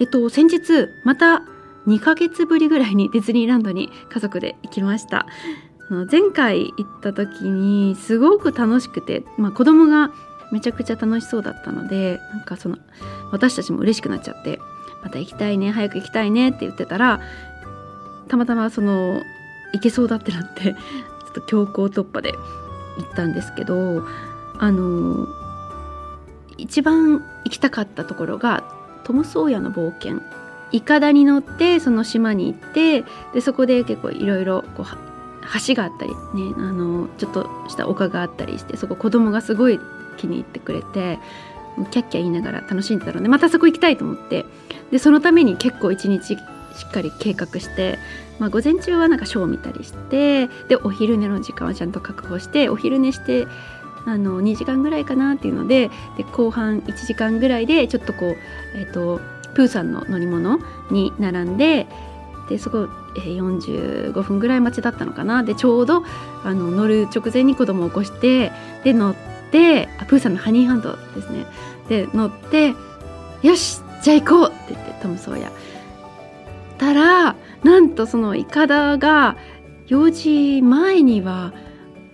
えっと先日また2ヶ月ぶりぐらいにディズニーランドに家族で行きました。前回行った時にすごく楽しくて、まあ、子供がめちゃくちゃ楽しそうだったのでなんかその私たちも嬉しくなっちゃってまた行きたいね早く行きたいねって言ってたらたまたまその行けそうだってなってちょっと強行突破で行ったんですけどあの一番行きたかったところがトム・ソーヤの冒険。いかだに乗ってその島に行ってでそこで結構いろいろ橋があったりねあのちょっとした丘があったりしてそこ子供がすごい気に入ってくれてキャッキャ言いながら楽しんでたのでまたそこ行きたいと思って。でそのために結構一日しっかり計画して、まあ、午前中はなんかショーを見たりしてでお昼寝の時間はちゃんと確保してお昼寝してあの2時間ぐらいかなっていうのでで後半1時間ぐらいでちょっとこう、えーと、プーさんの乗り物に並んででそこ、えー、45分ぐらい待ちだったのかなでちょうどあの乗る直前に子供を起こしてで乗ってあプーさんのハニーハンドですねで乗って「よしじゃあ行こう!」って言ってトム・ソーヤたらなんとそのいかだが4時前には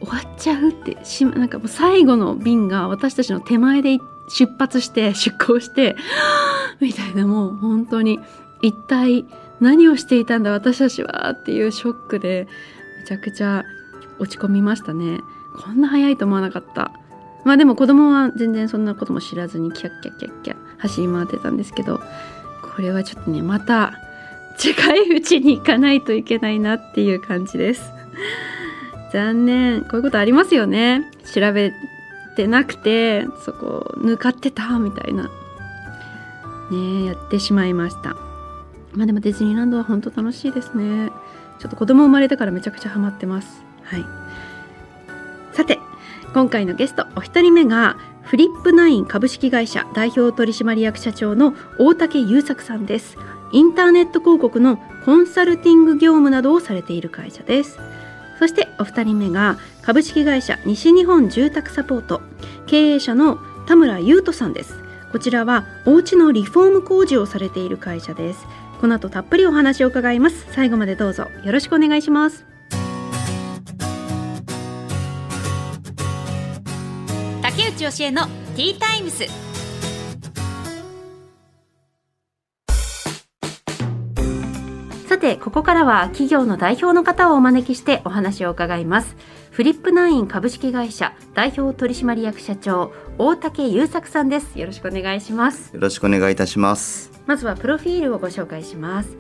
終わっちゃうってしなんかもう最後の便が私たちの手前で出発して出港して みたいなもう本当に一体何をしていたんだ私たちはっていうショックでめちゃくちゃ落ち込みましたね。こんな早いと思わなかった。まあでも子供は全然そんなことも知らずにキャッキャッキャッキャ走り回ってたんですけどこれはちょっとねまた 近いうちに行かないといけないなっていう感じです。残念。こういうことありますよね。調べてなくてそこ抜かってたみたいな。ねやってしまいました。まあでもディズニーランドは本当楽しいですね。ちょっと子供生まれてからめちゃくちゃハマってます。はい。さて今回のゲストお一人目がフリップナイン株式会社代表取締役社長の大竹優作さんです。インターネット広告のコンサルティング業務などをされている会社です。そしてお二人目が株式会社西日本住宅サポート経営者の田村優斗さんです。こちらはお家のリフォーム工事をされている会社です。この後たっぷりお話を伺います。最後までどうぞよろしくお願いします。竹内義恵のティータイムス。さてここからは企業の代表の方をお招きしてお話を伺います。フリップナイン株式会社代表取締役社長大竹優作さんです。よろしくお願いします。よろしくお願いいたします。まずはプロフィールをご紹介します。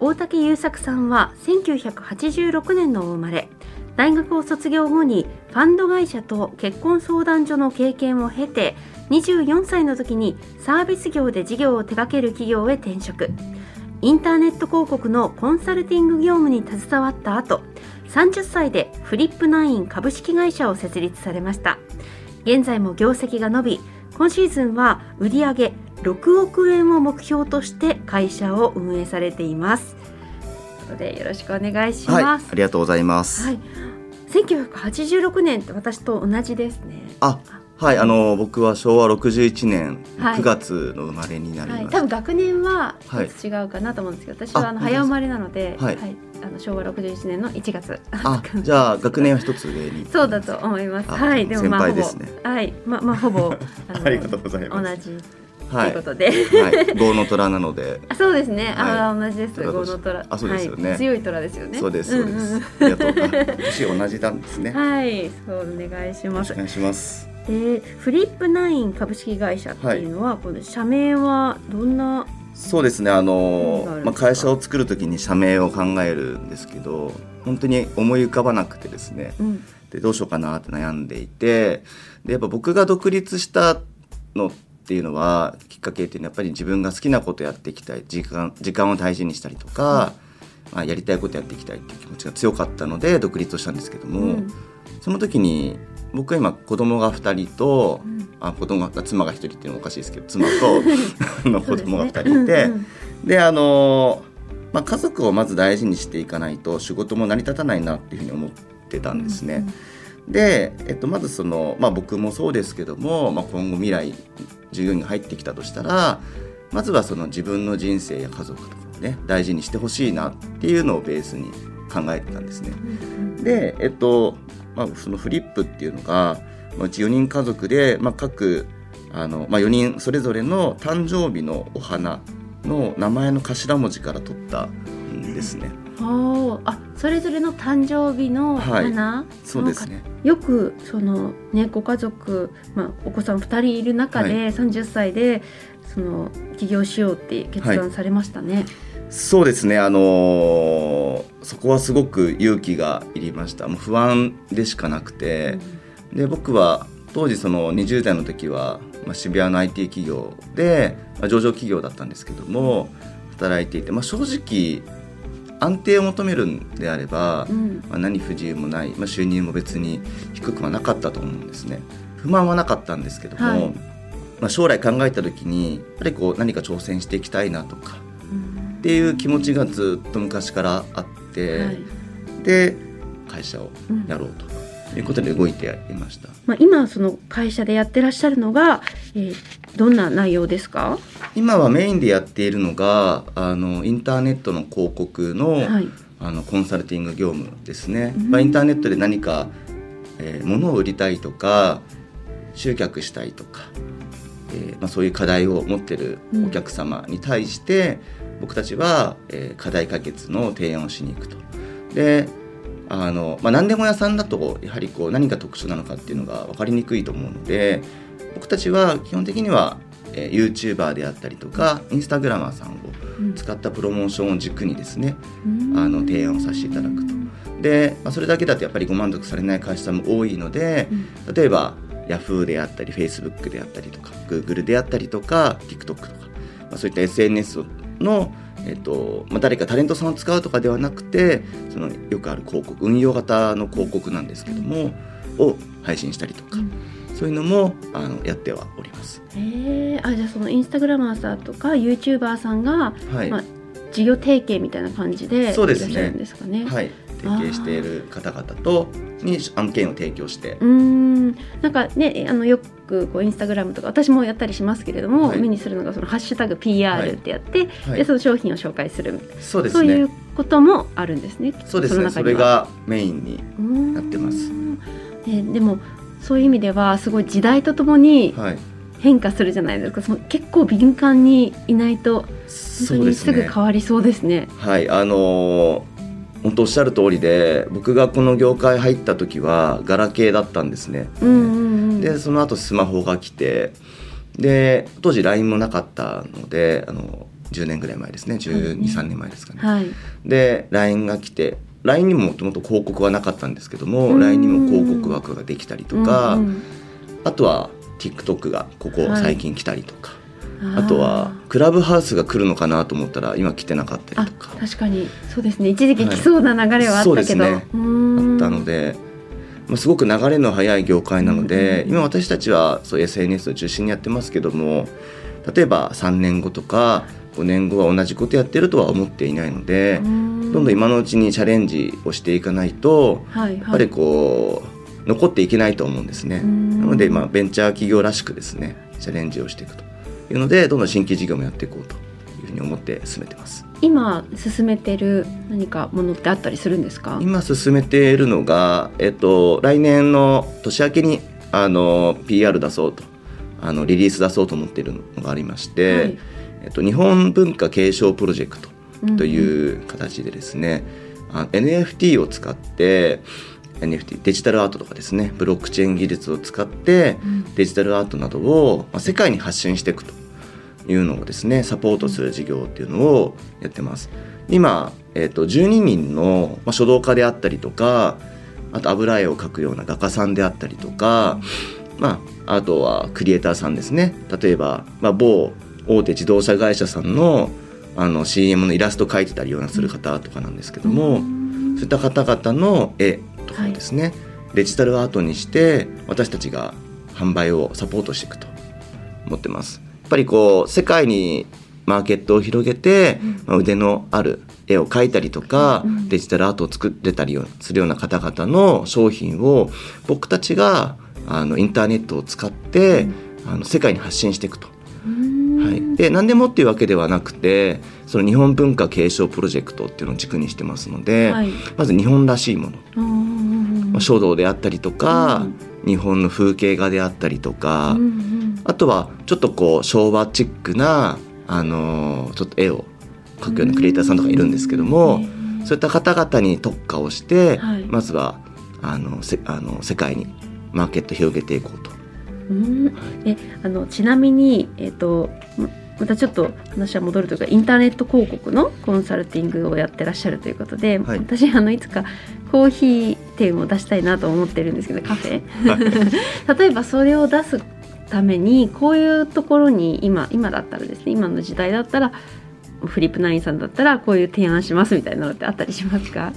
大竹優作さんは1986年の生まれ。大学を卒業後にファンド会社と結婚相談所の経験を経て24歳の時にサービス業で事業を手掛ける企業へ転職インターネット広告のコンサルティング業務に携わった後30歳でフリップナイン株式会社を設立されました。現在も業績が伸び今シーズンは売上6億円を目標として会社を運営されています。ということでよろしくお願いします、はい、ありがとうございます、はい、1986年って私と同じですね。あはい、あの僕は昭和61年9月の生まれになります。はい、多分学年は違うかなと思うんですけど、私はあの早生まれなので、はい、はい、あの昭和61年の1月。あ、じゃあ学年は一つ上に。そうだと思います。はい、でもまあほぼ、ね、はい、まあまあほぼ ありがとうございます。同じ。ということで、はい、豪の虎なので。あ、そうですね。あ、同じです。豪の虎。あ、そうですよね。強い虎ですよね。そうです。そうです。ありがとう。年同じなんですね。はい、そうお願いします。お願いします。でフリップナイン株式会社っていうのは、はい、この社名はどんなそうですねあのまあ、会社を作る時に社名を考えるんですけど本当に思い浮かばなくてですね、うん、でどうしようかなって悩んでいてでやっぱ僕が独立したのっっていうのはきっかけっていうのはやっぱり自分が好きなことやっていきたい時間時間を大事にしたりとか、まあ、やりたいことやっていきたいっていう気持ちが強かったので独立をしたんですけども、うん、その時に僕は今子供が2人と、うん、あ子供が妻が1人っていうのはおかしいですけど妻と の子供が2人いて、ね。うん、であの、まあ、家族をまず大事にしていかないと仕事も成り立たないなっていうふうに思ってたんですね。で、えっと、まずその、まあ、僕もそうですけども、まあ、今後未来従業員が入ってきたとしたらまずはその自分の人生や家族とかをね大事にしてほしいなっていうのをベースに考えてたんですね。で、えっとまあ、そのフリップっていうのが、まあ、うち4人家族で、まあ、各あの、まあ、4人それぞれの誕生日のお花の名前の頭文字から取ったんですね。あそれぞれの誕生日の花、はい、そうですねよくそのねご家族、まあ、お子さん2人いる中で、はい、30歳でその起業しようって決断されましたね。はい、そうですねあのー、そこはすごく勇気がいりました。もう不安でしかなくて、うん、で僕は当時その20代の時は、まあ、渋谷の IT 企業で、まあ、上場企業だったんですけども働いていて、まあ、正直安定を求めるんであれば、うん、まあ、何不自由もない、まあ、収入も別に低くはなかったと思うんですね。不満はなかったんですけども、はい、まあ、将来考えた時にやっぱりこう何か挑戦していきたいなとか、うん、っていう気持ちがずっと昔からあって、はい、で会社をやろうと。いうことで動いていました。まあ、今その会社でやってらっしゃるのが、えー、どんな内容ですか？今はメインでやっているのがあのインターネットの広告のはい、あのコンサルティング業務ですね。まあ、インターネットで何か、えー、物を売りたいとか集客したいとか、えーまあ、そういう課題を持ってるお客様に対して、うん、僕たちは、えー、課題解決の提案をしに行くと。であの、まあ、何でも屋さんだとやはりこう何が特徴なのかっていうのが分かりにくいと思うので僕たちは基本的にはえー、YouTuber であったりとかインスタグラマーさんを使ったプロモーションを軸にですね、うん、あの提案をさせていただくと。で、まあ、それだけだとやっぱりご満足されない会社さんも多いので、うん、例えば Yahoo であったり Facebook であったりとか Google であったりとか TikTok とか、まあ、そういった SNS のえっとまあ、誰かタレントさんを使うとかではなくてそのよくある広告運用型の広告なんですけどもを配信したりとか、うん、そういうのもあのやってはおります。えあじゃあそのインスタグラマーさんとかユーチューバーさんが、はい、まあ、事業提携みたいな感じでそうですね。ですかね。はい提携している方々とに案件を提供して。うん。なんかねあのよくこうインスタグラムとか私もやったりしますけれども、はい、目にするのがそのハッシュタグ PR ってやって、はい、でその商品を紹介するそうです、ね、そういうこともあるんですねそうですね。それがメインになってます。えでもそういう意味ではすごい時代とともに変化するじゃないですか、その結構敏感にいないと本当にすぐ変わりそうですね。すね。はい。あのー、本当おっしゃる通りで僕がこの業界入った時はガラケーだったんですね。うんうんうん、でその後スマホが来てで当時 LINE もなかったのであの10年ぐらい前ですね。1 2 3年前ですかね。はい、で LINE が来て LINE にももともと広告はなかったんですけども LINE にも広告枠ができたりとか、うんうん、あとは TikTok がここ最近来たりとか、はい、あとはクラブハウスが来るのかなと思ったら今来てなかったりとか。確かに。そうですね。一時期来そうな流れはあったけど、はい、ね、あったので、まあ、すごく流れの速い業界なので、今私たちはそう SNS を中心にやってますけども例えば3年後とか5年後は同じことやってるとは思っていないので。どんどん今のうちにチャレンジをしていかないと、はいはい、やっぱりこう残っていけないと思うんですね。なので、まあ、ベンチャー企業らしくですねチャレンジをしていくというのでどんどん新規事業もやっていこうというふうに思って進めてます。今進めてる何かものってあったりするんですか？今進めているのが、えっと、来年の年明けにあの PR 出そうとあのリリース出そうと思っているのがありまして、はい、えっと、日本文化継承プロジェクトという形でですね、うん、NFT を使って NFT デジタルアートとかですねブロックチェーン技術を使ってデジタルアートなどを、まあ、世界に発信していくというのをですねサポートする事業っていうのをやってます。今、えーと、12人の、まあ、書道家であったりとかあと油絵を描くような画家さんであったりとか、まあ、あとはクリエイターさんですね。例えば、まあ、某大手自動車会社さんのあの CM のイラスト描いてたりようなする方とかなんですけども、そういった方々の絵とかですね、はい、デジタルアートにして私たちが販売をサポートしていくと。思ってます。やっぱりこう世界にマーケットを広げて、まあ、腕のある絵を描いたりとか、デジタルアートを作れたりするような方々の商品を僕たちがあのインターネットを使って、あの世界に発信していくと。はい、で何でもっていうわけではなくてその日本文化継承プロジェクトっていうのを軸にしてますので、はい、まず日本らしいもの、まあ、書道であったりとか、うん、日本の風景画であったりとか、うんうん、あとはちょっとこう昭和チックな、あのー、ちょっと絵を描くようなクリエイターさんとかいるんですけども、うん、そういった方々に特化をして、はい、まずはあのせあの世界にマーケット広げていこうと。うん。えあのちなみに、えーと、またちょっと話は戻るというかインターネット広告のコンサルティングをやってらっしゃるということで、はい、私あのいつかコーヒー店を出したいなと思ってるんですけど カフェ、はい、例えばそれを出すためにこういうところに今今だったらですね今の時代だったらフリップナインさんだったらこういう提案しますみたいなのってあったりしますか？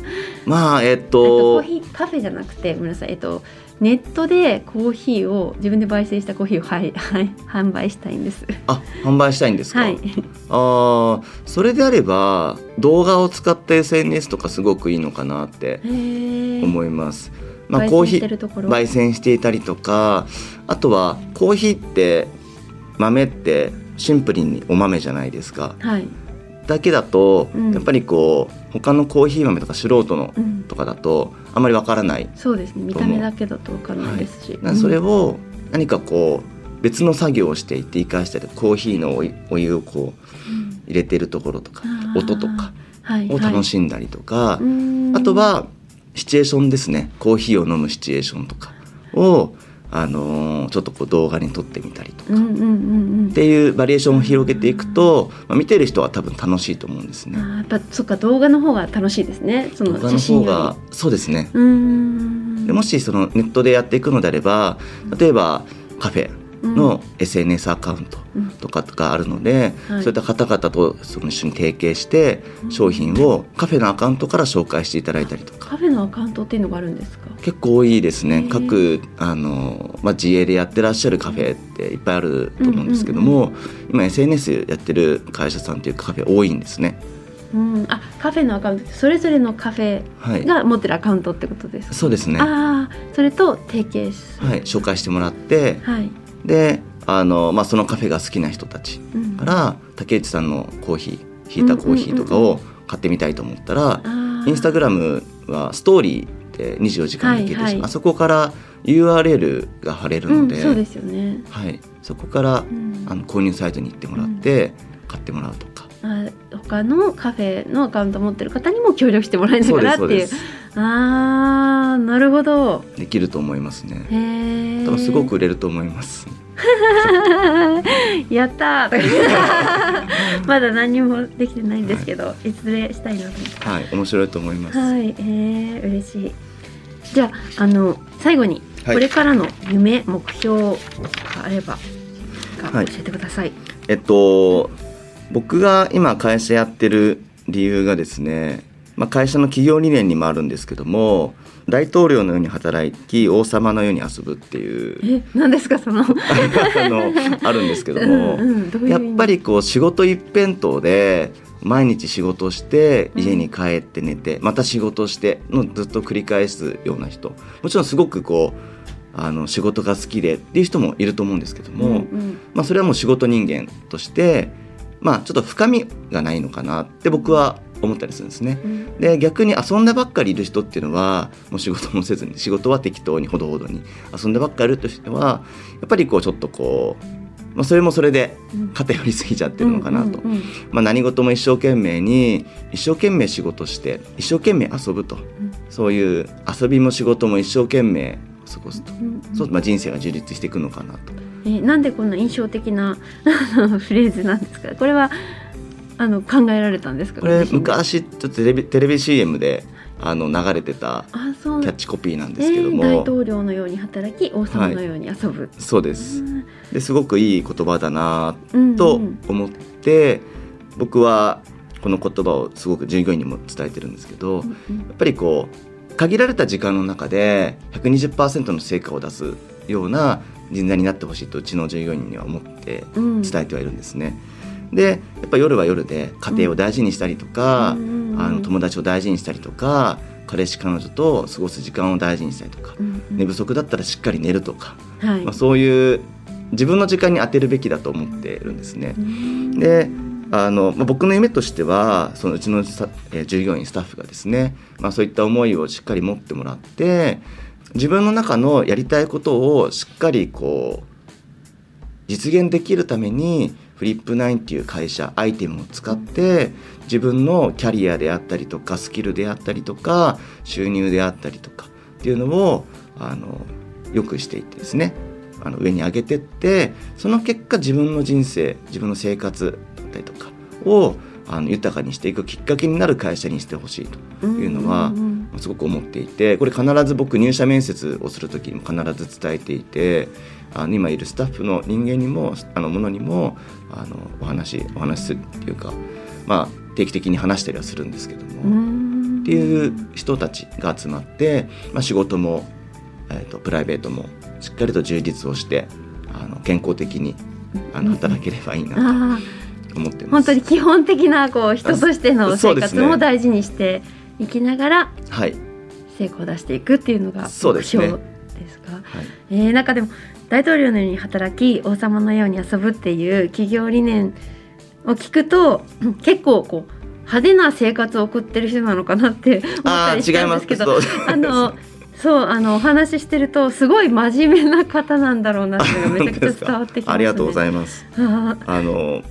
まあえっと、えっと、コーヒーカフェじゃなくてごめんなさいえっとネットでコーヒーを自分で焙煎したコーヒーを、はいはい、販売したいんです。あ販売したいんですか、はい、あそれであれば動画を使った SNS とかすごくいいのかなって思います。まあ、コーヒー焙煎していたりとかあとはコーヒーって豆ってシンプルにお豆じゃないですか。はい。だけだと、うん、やっぱりこう他のコーヒー豆とか素人のとかだと、あんまりわからない、そうですね。見た目だけだとわからないですし、はい、それを何かこう別の作業をしていって生かしたりコーヒーのお湯をこう入れてるところとか、音とかを楽しんだりとか、はい。はい、あとはシチュエーションですね。コーヒーを飲むシチュエーションとかをあのー、ちょっとこう動画に撮ってみたりとか、っていうバリエーションを広げていくと、まあ、見てる人は多分楽しいと思うんですね。あやっぱそっか動画の方が楽しいですね。その写真がそうですね。でもしそのネットでやっていくのであれば例えばカフェの SNS アカウントとかがあるので、うんはい、そういった方々とその一緒に提携して商品をカフェのアカウントから紹介していただいたりとか。カフェのアカウントっていうのがあるんですか？結構多いですね。各あの、まあ、自営でやってらっしゃるカフェっていっぱいあると思うんですけども、今 SNS やってる会社さんというかカフェ多いんですね。うん、あカフェのアカウントそれぞれのカフェが持ってるアカウントってことですか、はい、そうですね。ああそれと提携はい。紹介してもらって、はい、であの、まあ、そのカフェが好きな人たちから、うん、竹内さんのコーヒーひいたコーヒーとかを買ってみたいと思ったら、インスタグラムはストーリーで24時間できるし、はいはい、あそこから URL が貼れるので、うん、そうですよね、はい、そこから、うん、あの購入サイトに行ってもらって、買ってもらうとか。あ他のカフェのアカウント持ってる方にも協力してもらえながらっていう。ああなるほど。できると思いますね。多分すごく売れると思います。やった まだ何もできてないんですけど、はい、いずれしたいなとはい面白いと思います。はいえー、嬉しいじゃああの最後にこれからの夢、はい、目標があれば教えてください、えっと僕が今会社やってる理由がですね、まあ、会社の企業理念にもあるんですけども大統領のように働き王様のように遊ぶっていう。え何ですかその？あのあるんですけども、うんうん、ううやっぱりこう仕事一辺倒で毎日仕事して家に帰って寝て、また仕事してのずっと繰り返すような人。もちろんすごくこうあの仕事が好きでっていう人もいると思うんですけども、うんうん、まあ、それはもう仕事人間としてまあちょっと深みがないのかなって僕は思ったりするんですね。うん、で逆に遊んでばっかりいる人っていうのはもう仕事もせずに仕事は適当にほどほどに遊んでばっかりいるとしてはやっぱりこうちょっとこうまあ、それもそれで偏りすぎちゃってるのかなと、まあ、何事も一生懸命に一生懸命仕事して一生懸命遊ぶと、うん、そういう遊びも仕事も一生懸命過ごすと、うんうん、そうまあ、人生が充実していくのかなと。えなんでこんな印象的な フレーズなんですか？これはあの考えられたんですか？これ昔ちょっとテレビテレビ CM であの流れてたキャッチコピーなんですけども、えー、大統領のように働き王様のように遊ぶ、はい、そうですですごくいい言葉だなと思って、うんうん、僕はこの言葉をすごく従業員にも伝えてるんですけど、うんうん、やっぱりこう限られた時間の中で120%の成果を出すような人材になってほしいとうちの従業員には思って伝えてはいるんですね。うん、でやっぱ夜は夜で家庭を大事にしたりとか、うん、あの友達を大事にしたりとか彼氏彼女と過ごす時間を大事にしたりとか、うん、寝不足だったらしっかり寝るとか、はい、まあ、そういう自分の時間に当てるべきだと思ってるんですね。であの、まあ、僕の夢としてはそのうちの、えー、従業員スタッフがですね、まあ、そういった思いをしっかり持ってもらって自分の中のやりたいことをしっかりこう実現できるためにフリップナインっていう会社アイテムを使って自分のキャリアであったりとかスキルであったりとか収入であったりとかっていうのをあのよくしていってですねあの上に上げてってその結果自分の人生自分の生活だったりとかをあの豊かにしていくきっかけになる会社にしてほしいというのはすごく思っていてこれ必ず僕入社面接をする時にも必ず伝えていてあの今いるスタッフの人間にもあのものにもあのお話お話するっていうか、まあ、定期的に話したりはするんですけどもっていう人たちが集まって、まあ、仕事も、えーと、プライベートもしっかりと充実をしてあの健康的にあの働ければいいなと。思って本当に基本的なこう人としての生活も大事にしていきながら、はい、成功を出していくっていうのが目標ですか。ですねはい、えー、中でも大統領のように働き王様のように遊ぶっていう企業理念を聞くと 結構こう派手な生活を送ってる人なのかなって思ったりしたんですけどあの そうあのお話ししてるとすごい真面目な方なんだろうなっていうのがめちゃくちゃ伝わってきます、ね、ありがとうございます。あの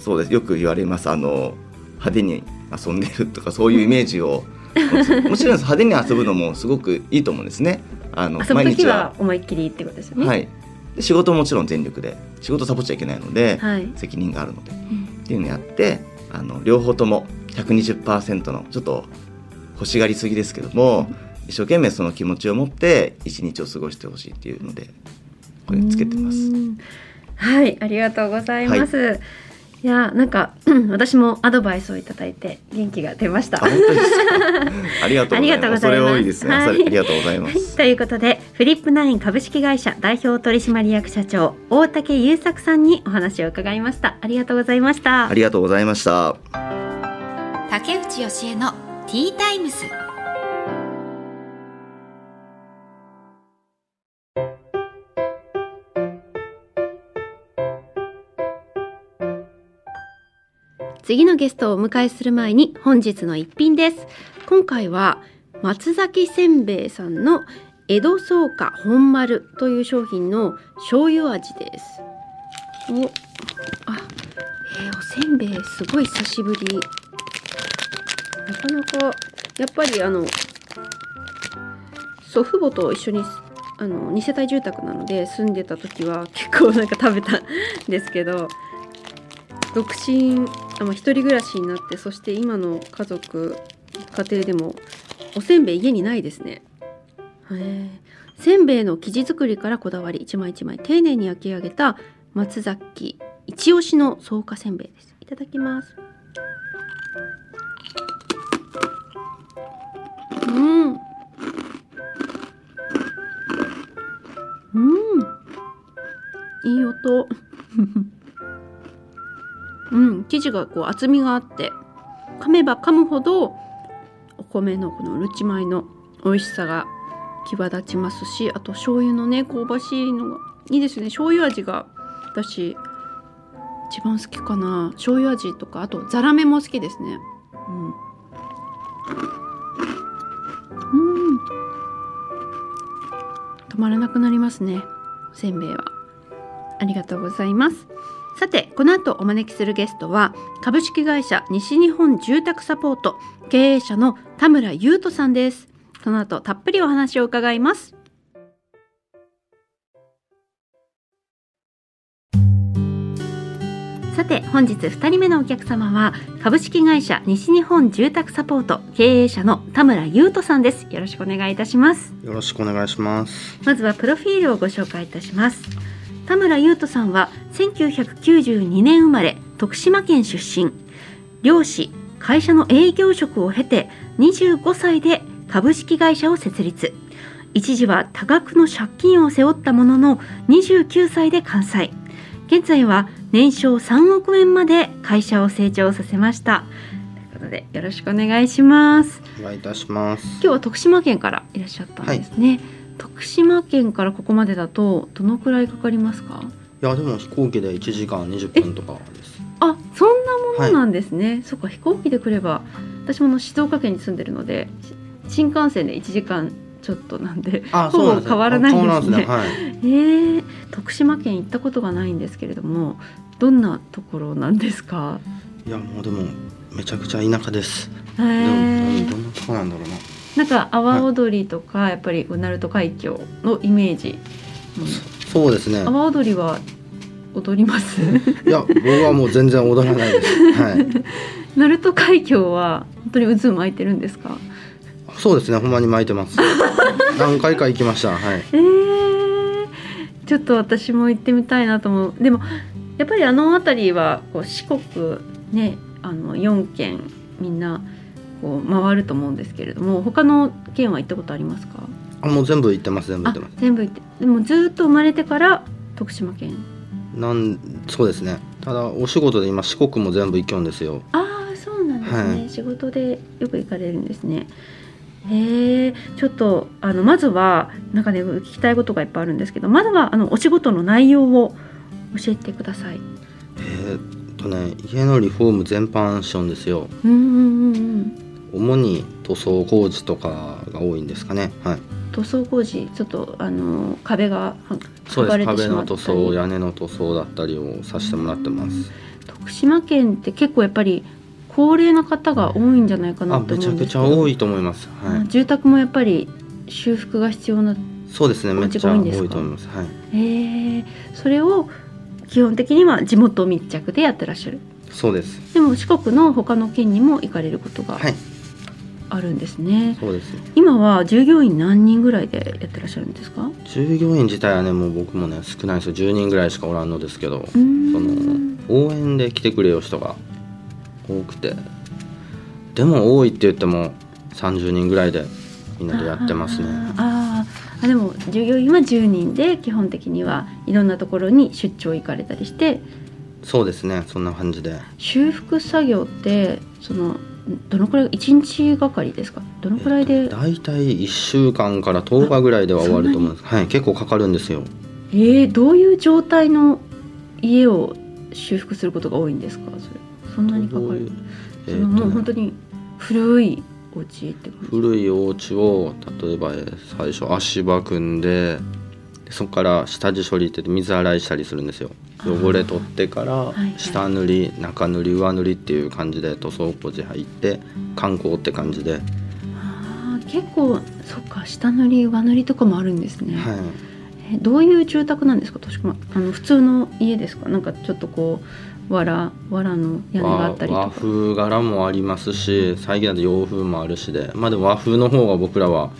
そうですよく言われますあの派手に遊んでるとかそういうイメージを もちろん派手に遊ぶのもすごくいいと思うんですね。あの毎日は思いっきりってことですよね。はい。仕事ももちろん全力で仕事サボっちゃいけないので、はい、責任があるので、うん、っていうのをやってあの両方とも120%のちょっと欲しがりすぎですけども。うん一生懸命その気持ちを持って一日を過ごしてほしいっていうのでこれつけてます。はいありがとうございます。はいいやなんか私もアドバイスをいただいて元気が出ました。ありがとうございます。それ多いですね、はい、ありがとうございます。ということでフリップナイン株式会社代表取締役社長大竹優作さんにお話を伺いました。ありがとうございました。ありがとうございました。竹内義恵のティータイムス。次のゲストをお迎えする前に本日の一品です。今回は松崎せんべいさんの江戸草加本丸という商品の醤油味です。おあ、えー、おせんべいすごい久しぶり。なかなかやっぱりあの祖父母と一緒にあの2世帯住宅なので住んでた時は結構なんか食べたんですけど独身あ、まあ、一人暮らしになってそして今の家族家庭でもおせんべい家にないですね。へせんべいの生地作りからこだわり一枚一枚丁寧に焼き上げた松崎一押しの草加せんべいです。いただきます。うん。うん。いい音。生地がこう厚みがあって噛めば噛むほどお米のこのうるち米の美味しさが際立ちますしあと醤油のね香ばしいのがいいですね。醤油味が私一番好きかな。醤油味とかあとザラメも好きですね。うん。うん。止まらなくなりますね。せんべいは。ありがとうございます。さてこの後お招きするゲストは株式会社西日本住宅サポート経営者の田村優斗さんです。その後たっぷりお話を伺います。さて本日2人目のお客様は株式会社西日本住宅サポート経営者の田村優斗さんです。よろしくお願いいたします。よろしくお願いします。まずはプロフィールをご紹介いたします田村優斗さんは1992年生まれ徳島県出身。漁師会社の営業職を経て25歳で株式会社を設立。一時は多額の借金を背負ったものの29歳で完済。現在は年商3億円まで会社を成長させました。ということでよろしくお願いします。お願いいたします。今日は徳島県からいらっしゃったんですね、はい、徳島県からここまでだとどのくらいかかりますか？いやでも飛行機で1時間20分とかです。あそんなものなんですね、はい、そっか飛行機で来れば私もの静岡県に住んでるので新幹線で1時間ちょっとなんでほぼ変わらないですね。すね。はい、えー、徳島県行ったことがないんですけれどもどんなところなんですか？いやもうでもめちゃくちゃ田舎です。えー、どんなとこなんだろうな。なんか阿波踊りとか、はい、やっぱりうなると海峡のイメージ。うん、そうですね。阿波踊りは踊ります？いや僕はもう全然踊らないです。はい。鳴門海峡は本当に渦巻いてるんですか？そうですねほんまに巻いてます 何回か行きましたはいえー、ちょっと私も行ってみたいなと思うでもやっぱりあの辺りはこう四国ねあの4県みんなこう回ると思うんですけれども他の県は行ったことありますか？あもう全部行ってます全部行ってます。全部行って。でもずっと生まれてから徳島県。なんそうですね。ただお仕事で今四国も全部行きょんですよ。ああそうなんですね、はい、仕事でよく行かれるんですね。へえちょっとあのまずはなんかね聞きたいことがいっぱいあるんですけどまずはあのお仕事の内容を教えてください。えー、っとね家のリフォーム全般ションですよ。うんうんうん主に塗装工事とかが多いんですかね。はい。塗装工事ちょっとあの壁がそうです。壁の塗装屋根の塗装だったりをさせてもらってます。徳島県って結構やっぱり高齢な方が多いんじゃないかなと思うんですめちゃくちゃ多いと思います、はい、住宅もやっぱり修復が必要なそうですね。めっちゃ多いと思います。はい。え。ー、それを基本的には地元密着でやってらっしゃる。そうです。でも四国の他の県にも行かれることがあるんですね、はい、そうです。今は従業員何人ぐらいでやってらっしゃるんですか？従業員自体はねもう僕もね少ないですよ。10人ぐらいしかおらんのですけどその応援で来てくれる人が多くて。でも多いって言っても30人ぐらいでみんなでやってますね。ああでも従業員は10人で基本的にはいろんなところに出張行かれたりして。そうですねそんな感じで修復作業ってそのどのくらい1日がかりですか？どのくらいで、大体1週間から10日ぐらいでは終わると思うんです。はい結構かかるんですよ。えー、どういう状態の家を修復することが多いんですか？それ。そんなにかかる？えー、もう本当に古いお家って古いお家を例えば最初足場組んでそこから下地処理って水洗いしたりするんですよ。汚れ取ってから下塗り、中塗り上塗りっていう感じで塗装工事入って観光って感じで。あ結構そっか下塗り上塗りとかもあるんですね、はい、えどういう住宅なんですか？あの普通の家ですか？なんかちょっとこうわらわらの屋根があったりとか。和風柄もありますし最近だと洋風もあるしで。まあでも和風の方が僕らは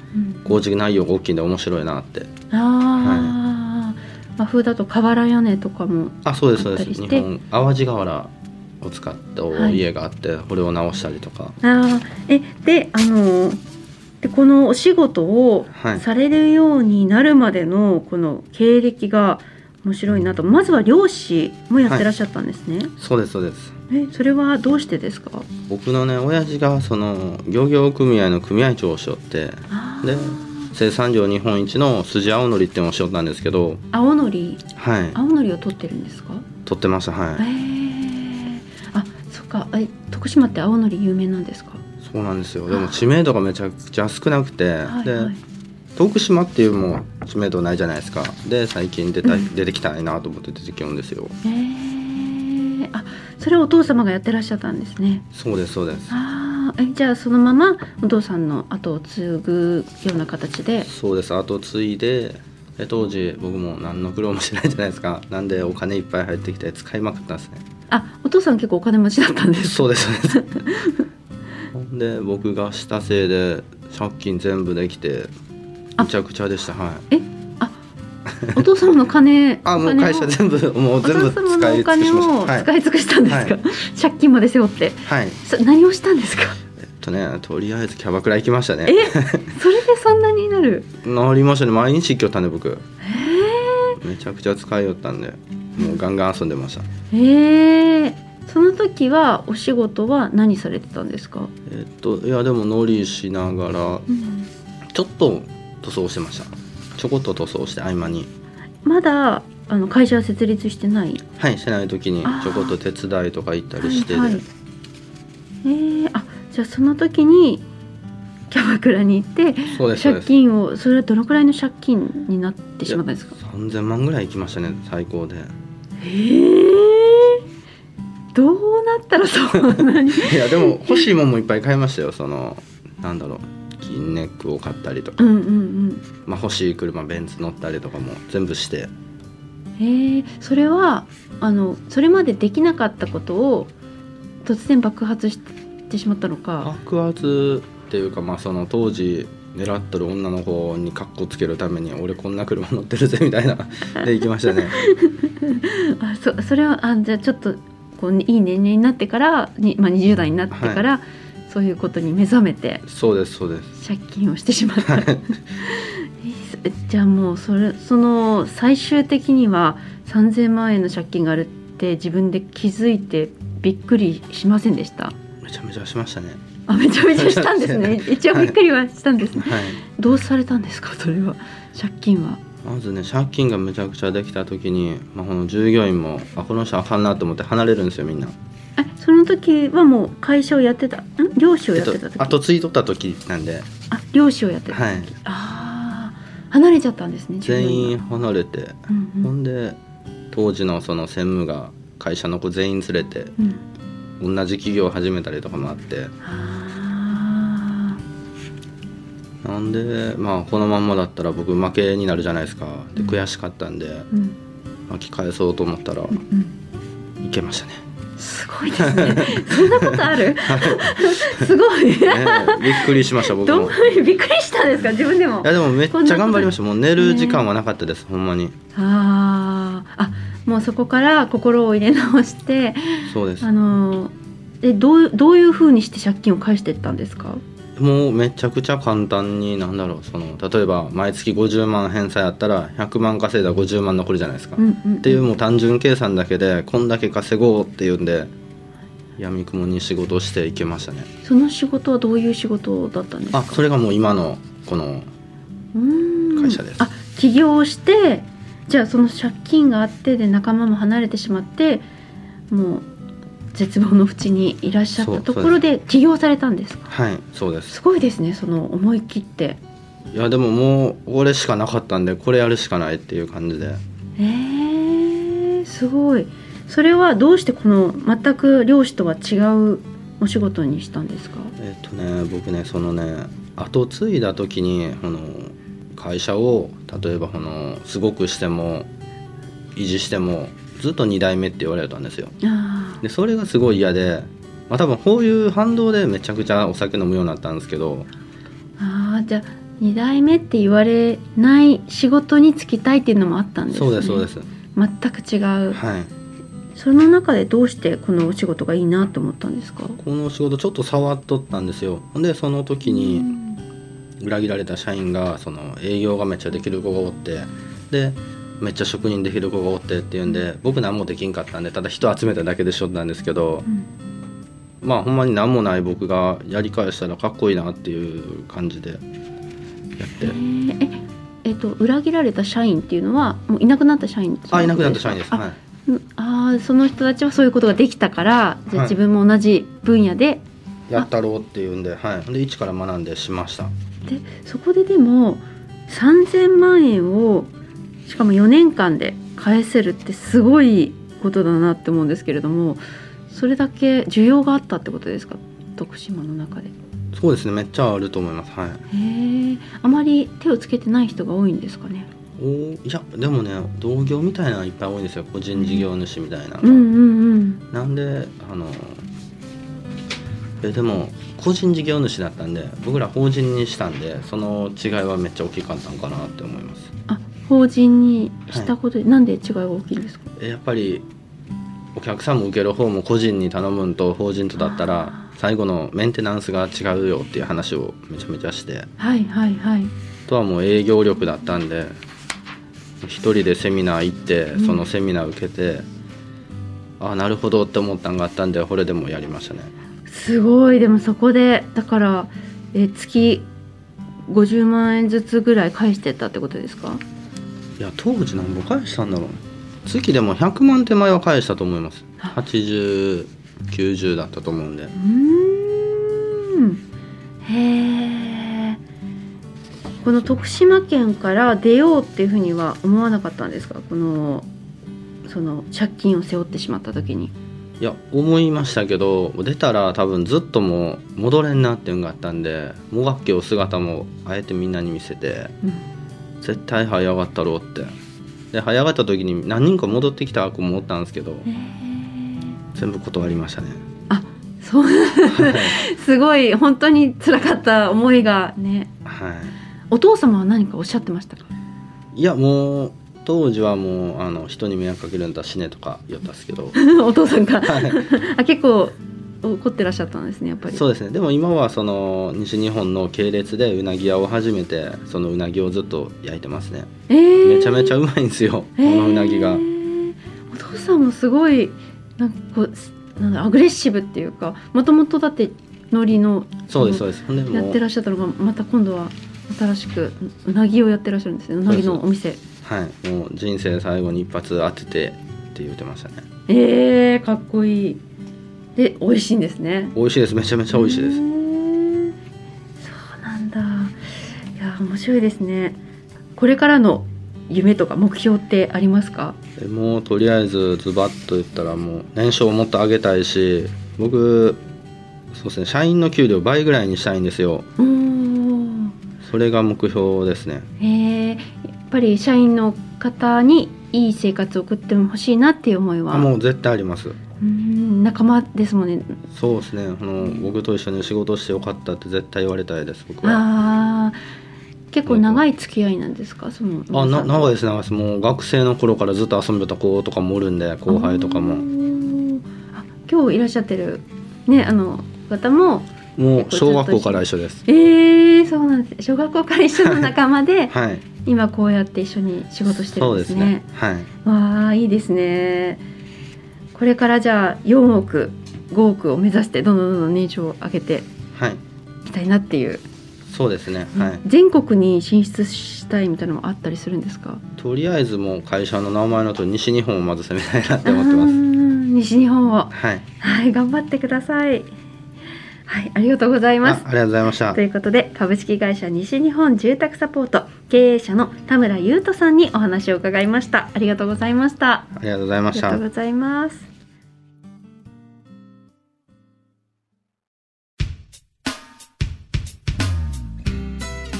工事内容が大きいんで面白いなって、うん、ああ、はい、和風だと瓦屋根とかもあそうですそうです。日本淡路瓦を使った家があって、はい、これを直したりとか。あえであのでこのお仕事をされるようになるまでのこの経歴が、はい面白いなと。まずは漁師もやってらっしゃったんですね、はい、そうですそうです。えそれはどうしてですか？僕のね親父がその漁業組合の組合長をしよってで生産量日本一の筋青のりっておっしゃったんですけど青のり？はい。青のりを取ってるんですか？取ってましたはい。へえあそっか。え徳島って青のり有名なんですか？そうなんですよ。でも知名度がめちゃくちゃ少なくて、はい、で、はい。徳島っていうも知名度ないじゃないですか。で最近出た、うん、出てきたいなと思って出てきるんですよ。へえあそれをお父様がやってらっしゃったんですね。そうですそうです。あえじゃあそのままお父さんの後を継ぐような形で？そうです。後継いで当時僕も何の苦労もしないじゃないですか。なんでお金いっぱい入ってきて使いまくったんですね。あお父さん結構お金持ちだったんですそうですそうで僕がしたせいで借金全部できてめちゃくちゃでした。はい。え？あお父様の金 あもう会社全部もう全部使い尽くしました。使い尽くしたんですか、はい、借金まで背負って。はい。何をしたんですか？とねとりあえずキャバクラ行きましたね。えそれでそんなになる？なりましたね。毎日行きよったんで僕。へえめちゃくちゃ使いよったんでもうガンガン遊んでました。へえその時はお仕事は何されてたんですか？えっといやでも乗りしながら、うん、ちょっと塗装してました。ちょこっと塗装して合間に。まだあの会社は設立してない？はいしてない時にちょこっと手伝いとか行ったりして。はい、はい、えー、あじゃあその時にキャバクラに行って借金をそれはどのくらいの借金になってしまったんですか？3000万ぐらい行きましたね最高で。へえどうなったらそんなに？いやでも欲しいもんもいっぱい買いましたよ。そのなんだろう金ネックを買ったりとか、うんうんうん。まあ、欲しい車ベンツ乗ったりとかも全部して。へえそれはあのそれまでできなかったことを突然爆発してしまったのか。爆発っていうかまあその当時狙っとる女の子にカッコつけるために俺こんな車乗ってるぜみたいな で行きましたね。あそそれはあじゃあちょっとこういい年齢になってからに、まあ、20代になってから、はい、そういうことに目覚めてそうですそうです。借金をしてしまった。じゃあもうそれその最終的には3,000万円の借金があるって自分で気づいてびっくりしませんでした？めちゃめちゃしましたね。あめちゃめちゃしたんですね。一応びっくりはしたんですね、はい、どうされたんですか？それは。借金は。まずね借金がめちゃくちゃできた時に、まあ、この従業員もあこの人あかんなと思って離れるんですよみんな。えその時はもう会社をやってた？ん？漁師をやってた時、えっと、後継いとった時なんで。あ漁師をやってた時、はい、ああ離れちゃったんですね全員離れて、うんうん、ほんで当時のその専務が会社の子全員連れて、うん、同じ企業を始めたりとかもあって。なんでまあこのまんまだったら僕負けになるじゃないですか。で悔しかったんで、うん、巻き返そうと思ったら、うんうん、いけましたね。すごいですね。そんなことある？すごい、ね、びっくりしました僕も。びっくりしたんですか？自分でも。いやでもめっちゃ頑張りました。もう寝る時間はなかったです、ね、ほんまに。ああもうそこから心を入れ直してそうです。あのえどうどういうふうにして借金を返していったんですか？もうめちゃくちゃ簡単になんだろう。その例えば毎月50万返済あったら100万稼いだら50万残るじゃないですか、うんうんうん、っていうもう単純計算だけでこんだけ稼ごうっていうんでやみくもに仕事していけましたね。その仕事はどういう仕事だったんですか？あそれがもう今のこの会社です。あ起業してじゃあその借金があってで仲間も離れてしまってもう絶望の淵にいらっしゃったところで起業されたんですか？はいそうです。すごいですねその思い切って。いやでももうこれしかなかったんでこれやるしかないっていう感じで。えー、すごい。それはどうしてこの全く漁師とは違うお仕事にしたんですか？えっ、とね僕ねそのね後継いだ時にこの会社を例えばこのすごくしても維持してもずっと2代目って言われたんですよ。でそれがすごい嫌で、まあ、多分こういう反動でめちゃくちゃお酒飲むようになったんですけどああじゃあ2代目って言われない仕事に就きたいっていうのもあったんですね。そうですそうです。全く違う。はい。その中でどうしてこのお仕事がいいなと思ったんですか？この仕事ちょっと触っとったんですよ。でその時に裏切られた社員がその営業がめっちゃできる子がおってでめっちゃ職人できる子がおってっていうんで僕何もできんかったんでただ人集めただけでしょったんですけど、うん、まあほんまに何もない僕がやり返したらかっこいいなっていう感じでやって。ええっと、裏切られた社員っていうのはもういなくなった社員あいなくなった社員です。はい、あその人たちはそういうことができたからじゃあ自分も同じ分野で、やったろうっていうんで,、はい、で一から学んでしましたでそこででも3,000万円をしかも4年間で返せるってすごいことだなって思うんですけれどもそれだけ需要があったってことですか？徳島の中で。そうですねめっちゃあると思います。はい。へえあまり手をつけてない人が多いんですかね？おいやでもね同業みたいなのいっぱい多いんですよ。個人事業主みたいな、うんうんうんなんであのえでも個人事業主だったんで僕ら法人にしたんでその違いはめっちゃ大きかったのかなって思います。あ法人にしたことで、なんで違いが大きいんですか？えやっぱりお客さんも受ける方も個人に頼むんと法人とだったら最後のメンテナンスが違うよっていう話をめちゃめちゃして。はいはいはい。あとはもう営業力だったんで一人でセミナー行ってそのセミナー受けて、ああなるほどって思ったんがあったんでこれでもやりましたねすごい。でもそこでだからえ月50万円ずつぐらい返してったってことですか？いや当時何ぼ返したんだろう月でも100万手前は返したと思います。あ。8090だったと思うんで。うーん。へえこの徳島県から出ようっていうふうには思わなかったんですか？このその借金を背負ってしまった時にいや思いましたけど出たら多分ずっともう戻れんなっていうのがあったんでもがっけお姿もあえてみんなに見せてうん。絶対這い上がったろうって。で這い上がった時に何人か戻ってきた子もおったんですけど全部断りましたね。そう。はい。すごい本当に辛かった思いがね。はお父様は何かおっしゃってましたか？いいやもう当時はもうあの人に迷惑かけるんだ死ねとか言ったんですけど。お父さんが。はい。あ結構怒ってらっしゃったんですねやっぱり。そうですね。でも今はその西日本の系列でうなぎ屋を始めてそのうなぎをずっと焼いてますね。えー。めちゃめちゃうまいんですよこえー。のうなぎが。お父さんもすごいなんかこうすなんだアグレッシブっていうかもともとだって海苔のそうですそうです。やってらっしゃったのがまた今度は新しくうなぎをやってらっしゃるんですね。うなぎのお店はい。もう人生最後に一発当ててって言ってましたね。えー、かっこいい。で美味しいんですね。美味しいです。めちゃめちゃ美味しいです。へー。そうなんだ。いや面白いですね。これからの夢とか目標ってありますか？でもうとりあえずズバッと言ったらもう年収をもっと上げたいし僕そうですね社員の給料倍ぐらいにしたいんですよ。それが目標ですね。へえぱり社員の方にいい生活を送ってほしいなっていう思いは。あもう絶対あります。うん仲間ですもんね。そうですね。あの僕と一緒に仕事してよかったって絶対言われたいです僕は。あー結構長い付き合いなんですか？そのあな長いいです長いです。もう学生の頃からずっと遊んでた子とかもおるんで後輩とかも。あ今日いらっしゃってるねあの方ももう小学校から一緒です。えー、そうなんです。小学校から一緒の仲間で はい。今こうやって一緒に仕事してるそんでね。うですすね。はい。わあいいですね。これからじゃあ4億5億を目指してどんどんどんどん年収を上げてはい。いきたいなっていう、そうですね。はい。全国に進出したいみたいなのもあったりするんですか？とりあえずもう会社の名前のと西日本をまず攻めたいなって思ってます。西日本を。はい。はい頑張ってくださいはいありがとうございます。あありがとうございました。ということで株式会社西日本住宅サポート経営者の田村優斗さんにお話を伺いました。ありがとうございました。ありがとうございあました。りがとうございます。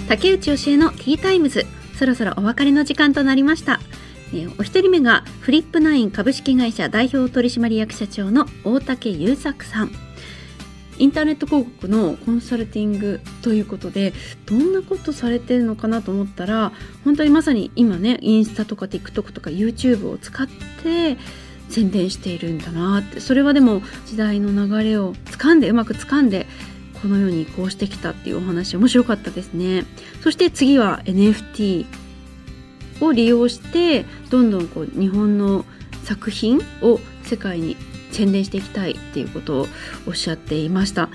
竹内教えのティータイムズそろそろお別れの時間となりました。えーお一人目がフリップナイン株式会社代表取締役社長の大竹優作さんインターネット広告のコンサルティングということでどんなことされてるのかなと思ったら本当にまさに今ねインスタとか TikTok とか YouTube を使って宣伝しているんだなって。それはでも時代の流れを掴んでうまく掴んでこのように移行してきたっていうお話面白かったですね。そして次は NFT を利用してどんどんこう日本の作品を世界に宣伝していきたいっていうことをおっしゃっていました。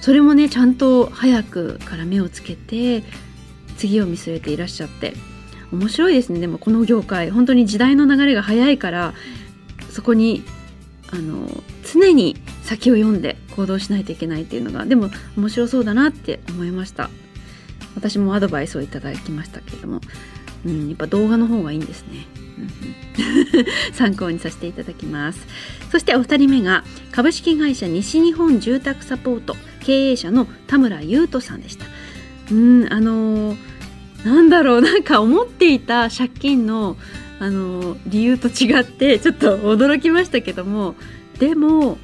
それもねちゃんと早くから目をつけて次を見据えていらっしゃって。面白いですね。でもこの業界本当に時代の流れが早いからそこにあの常に先を読んで行動しないといけないっていうのがでも面白そうだなって思いました。私もアドバイスをいただきましたけれども、うん、やっぱ動画の方がいいんですね、参考にさせていただきます。そしてお二人目が株式会社西日本住宅サポート経営者の田村優斗さんでした。うんあのーなんだろうなんか思っていた借金のあの理由と違ってちょっと驚きましたけどもでも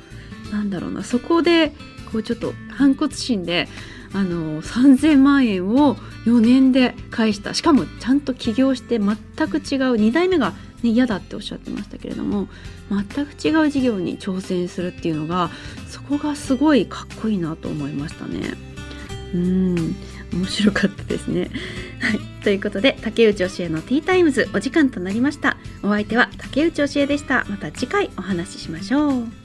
なんだろうなそこでこうちょっと反骨心であの3,000万円を4年で返したしかもちゃんと起業して全く違う2代目が、ね、嫌だっておっしゃってましたけれども全く違う事業に挑戦するっていうのがそこがすごいかっこいいなと思いましたね。うん面白かったですね。はい、ということで竹内教えのティータイムズお時間となりました。お相手は竹内教えでした。また次回お話ししましょう。